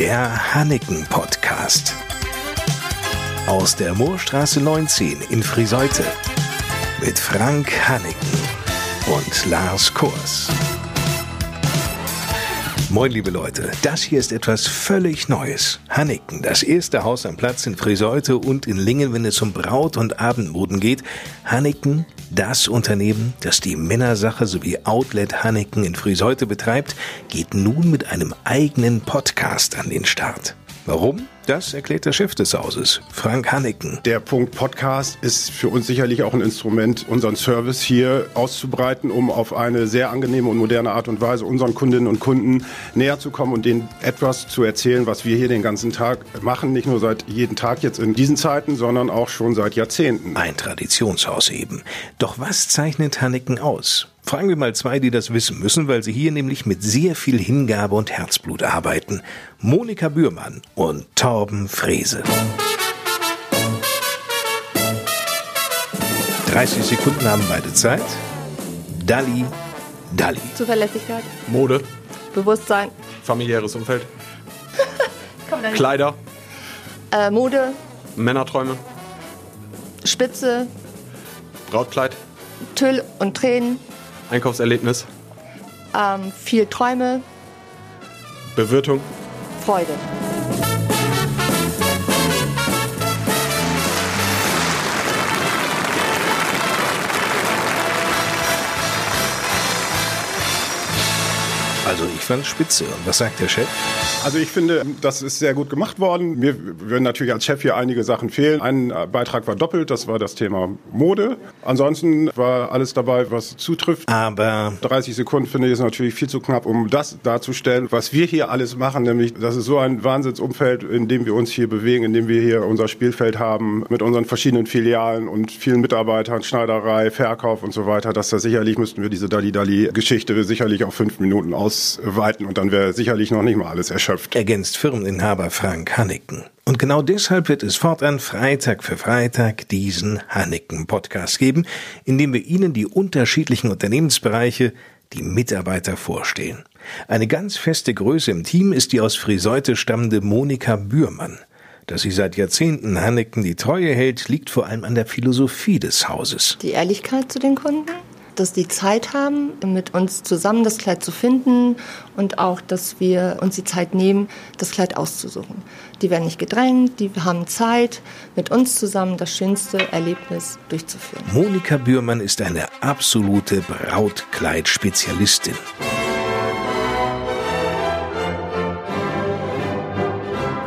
Der Hanneken Podcast. Aus der Moorstraße 19 in Friseute. Mit Frank Hanneken und Lars Kurs. Moin, liebe Leute. Das hier ist etwas völlig Neues. Hanneken, das erste Haus am Platz in Friseute und in Lingen, wenn es um Braut- und Abendmoden geht. Hanneken, das Unternehmen, das die Männersache sowie Outlet Hanneken in Friseute betreibt, geht nun mit einem eigenen Podcast an den Start. Warum? Das erklärt der Chef des Hauses, Frank Hanneken. Der Punkt Podcast ist für uns sicherlich auch ein Instrument, unseren Service hier auszubreiten, um auf eine sehr angenehme und moderne Art und Weise unseren Kundinnen und Kunden näher zu kommen und denen etwas zu erzählen, was wir hier den ganzen Tag machen. Nicht nur seit jeden Tag jetzt in diesen Zeiten, sondern auch schon seit Jahrzehnten. Ein Traditionshaus eben. Doch was zeichnet Hanneken aus? Fragen wir mal zwei, die das wissen müssen, weil sie hier nämlich mit sehr viel Hingabe und Herzblut arbeiten. Monika Bührmann und Torben Frese. 30 Sekunden haben beide Zeit. Dalli, Dalli. Zuverlässigkeit, Mode, Bewusstsein, familiäres Umfeld, Komm, dann- Kleider, äh, Mode, Männerträume, Spitze, Brautkleid, Tüll und Tränen, Einkaufserlebnis, ähm, viel Träume, Bewirtung, Freude. Also ich fand spitze. Und was sagt der Chef? Also ich finde, das ist sehr gut gemacht worden. Mir würden natürlich als Chef hier einige Sachen fehlen. Ein äh, Beitrag war doppelt, das war das Thema Mode. Ansonsten war alles dabei, was zutrifft. Aber 30 Sekunden finde ich ist natürlich viel zu knapp, um das darzustellen, was wir hier alles machen. Nämlich, das ist so ein Wahnsinnsumfeld, in dem wir uns hier bewegen, in dem wir hier unser Spielfeld haben, mit unseren verschiedenen Filialen und vielen Mitarbeitern, Schneiderei, Verkauf und so weiter, dass da sicherlich müssten wir diese Dalli-Dalli-Geschichte sicherlich auf fünf Minuten ausweiten und dann wäre sicherlich noch nicht mal alles erschöpft. ergänzt Firmeninhaber Frank Hanneken. Und genau deshalb wird es fortan Freitag für Freitag diesen Hanneken-Podcast geben, in dem wir Ihnen die unterschiedlichen Unternehmensbereiche, die Mitarbeiter vorstellen. Eine ganz feste Größe im Team ist die aus Friseute stammende Monika Bührmann. Dass sie seit Jahrzehnten Hanneken die Treue hält, liegt vor allem an der Philosophie des Hauses. Die Ehrlichkeit zu den Kunden, dass die Zeit haben, mit uns zusammen das Kleid zu finden und auch, dass wir uns die Zeit nehmen, das Kleid auszusuchen. Die werden nicht gedrängt, die haben Zeit, mit uns zusammen das schönste Erlebnis durchzuführen. Monika Bührmann ist eine absolute Brautkleid-Spezialistin.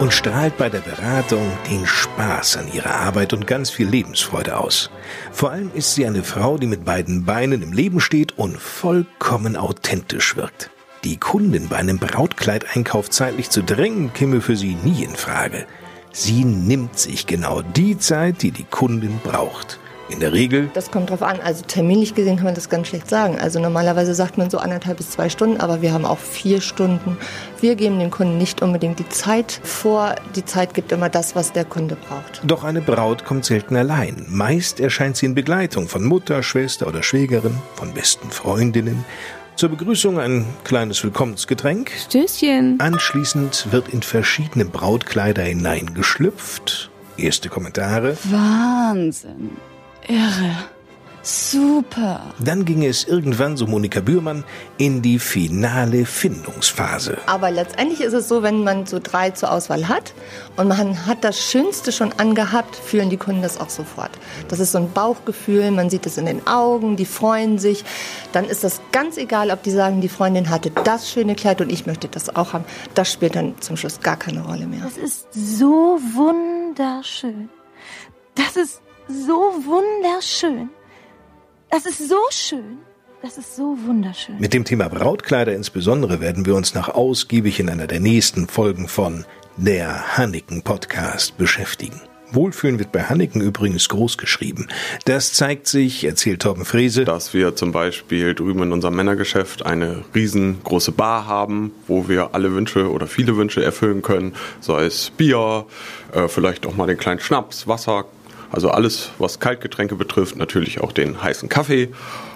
Und strahlt bei der Beratung den Spaß an ihrer Arbeit und ganz viel Lebensfreude aus. Vor allem ist sie eine Frau, die mit beiden Beinen im Leben steht und vollkommen authentisch wirkt. Die Kundin bei einem Brautkleideinkauf zeitlich zu drängen, käme für sie nie in Frage. Sie nimmt sich genau die Zeit, die die Kundin braucht. In der Regel Das kommt drauf an. Also terminlich gesehen kann man das ganz schlecht sagen. Also normalerweise sagt man so anderthalb bis zwei Stunden, aber wir haben auch vier Stunden. Wir geben dem Kunden nicht unbedingt die Zeit vor. Die Zeit gibt immer das, was der Kunde braucht. Doch eine Braut kommt selten allein. Meist erscheint sie in Begleitung von Mutter, Schwester oder Schwägerin, von besten Freundinnen. Zur Begrüßung ein kleines Willkommensgetränk. Stößchen. Anschließend wird in verschiedene Brautkleider hineingeschlüpft. Erste Kommentare. Wahnsinn. Irre. Super. Dann ging es irgendwann, so Monika Bührmann, in die finale Findungsphase. Aber letztendlich ist es so, wenn man so drei zur Auswahl hat und man hat das Schönste schon angehabt, fühlen die Kunden das auch sofort. Das ist so ein Bauchgefühl, man sieht es in den Augen, die freuen sich. Dann ist das ganz egal, ob die sagen, die Freundin hatte das schöne Kleid und ich möchte das auch haben. Das spielt dann zum Schluss gar keine Rolle mehr. Das ist so wunderschön. Das ist so wunderschön. Das ist so schön. Das ist so wunderschön. Mit dem Thema Brautkleider insbesondere werden wir uns noch ausgiebig in einer der nächsten Folgen von der Hanneken Podcast beschäftigen. Wohlfühlen wird bei Hanneken übrigens groß geschrieben. Das zeigt sich, erzählt Torben Frese, dass wir zum Beispiel drüben in unserem Männergeschäft eine riesengroße Bar haben, wo wir alle Wünsche oder viele Wünsche erfüllen können, sei es Bier, äh, vielleicht auch mal den kleinen Schnaps, Wasser, also alles, was Kaltgetränke betrifft, natürlich auch den heißen Kaffee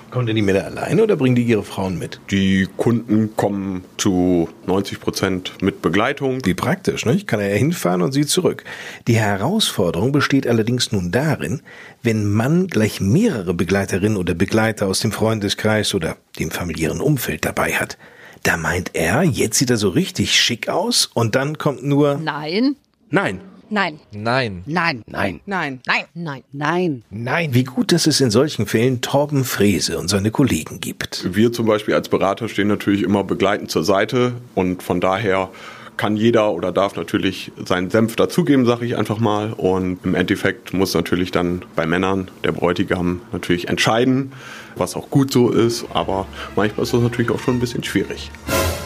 Kommen denn die Männer alleine oder bringen die ihre Frauen mit? Die Kunden kommen zu 90 Prozent mit Begleitung. Wie praktisch, ne? Ich kann ja hinfahren und sie zurück. Die Herausforderung besteht allerdings nun darin, wenn Mann gleich mehrere Begleiterinnen oder Begleiter aus dem Freundeskreis oder dem familiären Umfeld dabei hat. Da meint er, jetzt sieht er so richtig schick aus und dann kommt nur Nein. Nein. Nein. Nein. Nein. Nein. Nein. Nein. Nein. Nein. Nein. Wie gut, dass es in solchen Fällen Torben Frese und seine Kollegen gibt. Wir zum Beispiel als Berater stehen natürlich immer begleitend zur Seite und von daher kann jeder oder darf natürlich seinen Senf dazugeben, sage ich einfach mal. Und im Endeffekt muss natürlich dann bei Männern der Bräutigam natürlich entscheiden, was auch gut so ist. Aber manchmal ist das natürlich auch schon ein bisschen schwierig.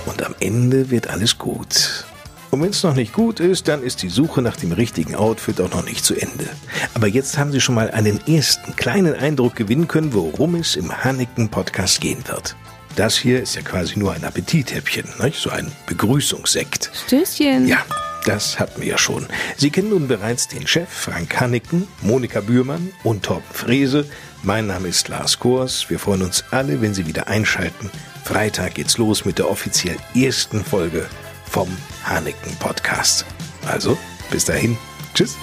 Und am Ende wird alles gut. Und wenn es noch nicht gut ist, dann ist die Suche nach dem richtigen Outfit auch noch nicht zu Ende. Aber jetzt haben Sie schon mal einen ersten kleinen Eindruck gewinnen können, worum es im Hanneken Podcast gehen wird. Das hier ist ja quasi nur ein Appetithäppchen, nicht? so ein Begrüßungssekt. Stößchen. Ja, das hatten wir ja schon. Sie kennen nun bereits den Chef Frank Hanneken, Monika Bührmann und Torben Frese. Mein Name ist Lars Kors. Wir freuen uns alle, wenn Sie wieder einschalten. Freitag geht's los mit der offiziell ersten Folge vom Hanneken Podcast. Also, bis dahin. Tschüss.